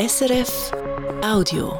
SRF Audio.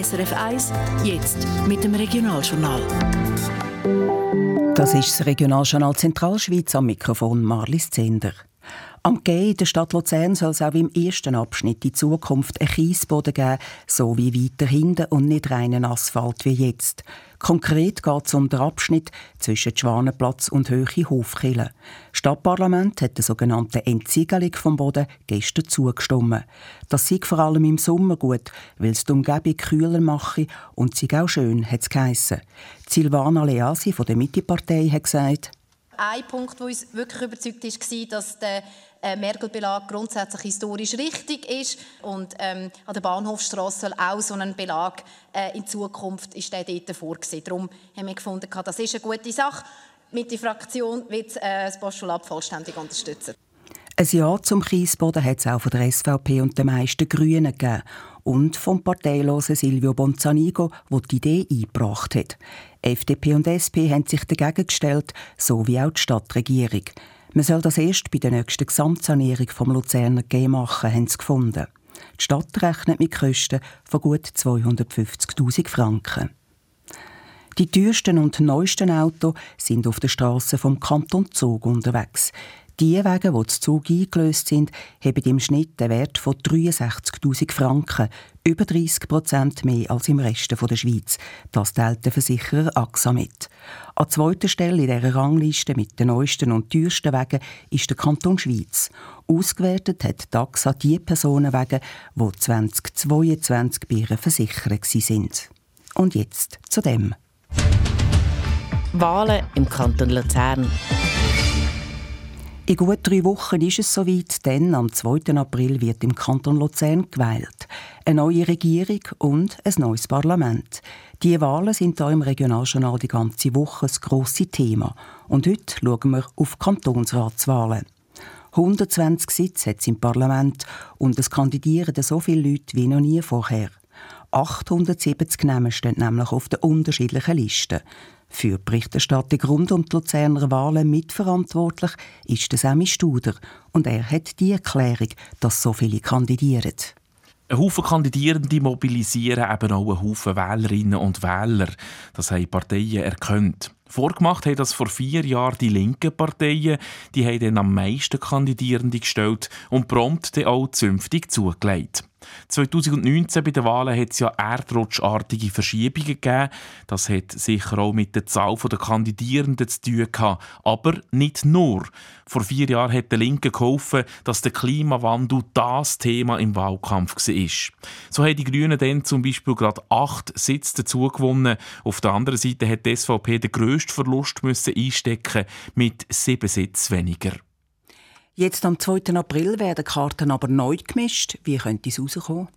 SRF 1, jetzt mit dem Regionaljournal. Das ist das Regionaljournal Zentralschweiz am Mikrofon Marlis Zender. Am Gay in der Stadt Luzern soll es auch im ersten Abschnitt in Zukunft einen Kiesboden geben, so wie weiter hinten und nicht reinen Asphalt wie jetzt. Konkret geht es um den Abschnitt zwischen Schwanenplatz und Höhe Hofkille. Stadtparlament hat der sogenannten Entsiegelung vom Boden gestern zugestimmt. Das sei vor allem im Sommer gut, weil es die Umgebung kühler mache und sie auch schön, hat es geheissen. Silvana Leasi von der Mittepartei hat gesagt, ein Punkt, der uns wirklich überzeugt hat, war, dass der äh, Mergelbelag grundsätzlich historisch richtig ist und ähm, an der Bahnhofstrasse soll auch so ein Belag äh, in Zukunft ist der dort vorgesehen. Darum haben wir gefunden, das ist eine gute Sache. Mit der Fraktion wird äh, das Postulat vollständig unterstützen. Ein Ja zum Kiesboden hat es auch von der SVP und den meisten Grünen gegeben. Und vom parteilosen Silvio Bonzanigo, der die Idee eingebracht hat. FDP und SP haben sich dagegen gestellt, so wie auch die Stadtregierung. Man soll das erst bei der nächsten Gesamtsanierung vom Luzerner G machen, haben sie gefunden. Die Stadt rechnet mit Kosten von gut 250.000 Franken. Die teuersten und neuesten Autos sind auf der Straße vom Kanton Zug unterwegs. Die Wege, die zu Zug eingelöst sind, haben im Schnitt einen Wert von 63.000 Franken, über 30 Prozent mehr als im Rest der Schweiz. Das teilt der Versicherer AXA mit. An zweiter Stelle in dieser Rangliste mit den neuesten und teuersten Wegen ist der Kanton Schweiz. Ausgewertet hat die AXA die Personenwege, die 2022 bei ihren Versicherern sind. Und jetzt zu dem. Wahlen im Kanton Luzern. In gut drei Wochen ist es soweit, denn am 2. April wird im Kanton Luzern gewählt. Eine neue Regierung und ein neues Parlament. Die Wahlen sind hier im Regionaljournal die ganze Woche das grosse Thema. Und heute schauen wir auf Kantonsratswahlen. 120 Sitze hat es im Parlament und es kandidieren so viele Leute wie noch nie vorher. 870 Namen stehen nämlich auf den unterschiedlichen Listen. Für die Berichterstattung rund um die Luzerner Wahlen mitverantwortlich ist der Sammy Studer und er hat die Erklärung, dass so viele kandidieren. Ein Haufen Kandidierende mobilisieren eben auch einen Haufen Wählerinnen und Wähler. Das haben Parteien erkannt. Vorgemacht haben das vor vier Jahren die linken Parteien. Die haben dann am meisten Kandidierende gestellt und prompt dann auch zünftig zugelegt. 2019 bei den Wahlen hat es ja erdrutschartige Verschiebungen gegeben. Das hat sicher auch mit der Zahl der Kandidierenden zu tun gehabt. Aber nicht nur. Vor vier Jahren hat der Linke geholfen, dass der Klimawandel das Thema im Wahlkampf war. So haben die Grünen dann zum Beispiel gerade acht Sitze dazu gewonnen. Auf der anderen Seite hat die SVP den grössten Verlust müssen einstecken mit sieben Sitzen weniger. Jetzt am 2. April werden Karten aber neu gemischt. Wie könnte es rauskommen?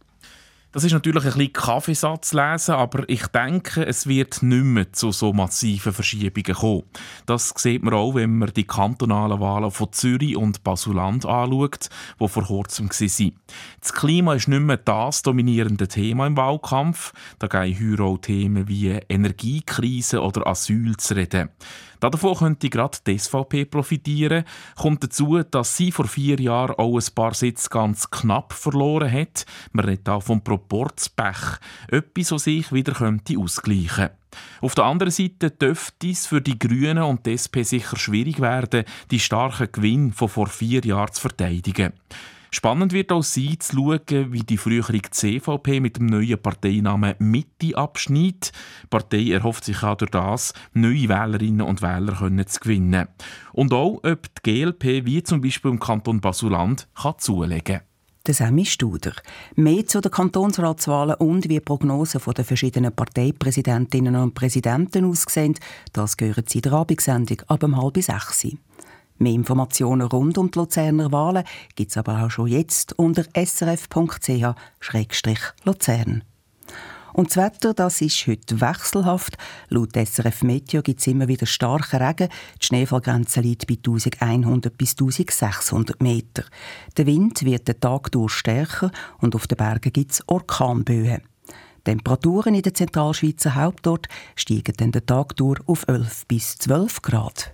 Das ist natürlich ein bisschen Kaffeesatz lesen, aber ich denke, es wird nicht mehr zu so massiven Verschiebungen kommen. Das sieht man auch, wenn man die kantonalen Wahlen von Zürich und Basuland anschaut, die vor kurzem waren. Das Klima ist nicht mehr das dominierende Thema im Wahlkampf. Da gehen heute auch Themen wie Energiekrise oder Asyl zu reden. Davon könnte gerade die SVP profitieren. Kommt dazu, dass sie vor vier Jahren auch ein paar Sitze ganz knapp verloren hat. Man redet auch vom Proporzpech. Etwas, was sich wieder könnte ausgleichen auf der anderen Seite dürfte es für die Grünen und die SP sicher schwierig werden, die starken Gewinn von vor vier Jahren zu verteidigen. Spannend wird auch sein, zu schauen, wie die frühere CVP mit dem neuen Parteinamen Mitte abschneidet. Die Partei erhofft sich auch durch das, neue Wählerinnen und Wähler können zu gewinnen. Und auch, ob die GLP, wie zum Beispiel im Kanton Basuland, kann zulegen kann Sammy Studer. Mehr zu den Kantonsratswahlen und wie Prognosen der verschiedenen Parteipräsidentinnen und Präsidenten aussehen, das gehört Sie der Abendsendung ab um halb sechs. Mehr Informationen rund um die Luzerner Wahlen gibt es aber auch schon jetzt unter srf.ch-luzern. Und das Wetter, das ist heute wechselhaft. Laut SRF Meteo gibt es immer wieder starken Regen. Die Schneefallgrenze liegt bei 1100 bis 1600 Meter. Der Wind wird den Tag durch stärker und auf den Bergen gibt es Orkanböen. Temperaturen in der Zentralschweizer Hauptort steigen den Tag durch auf 11 bis 12 Grad.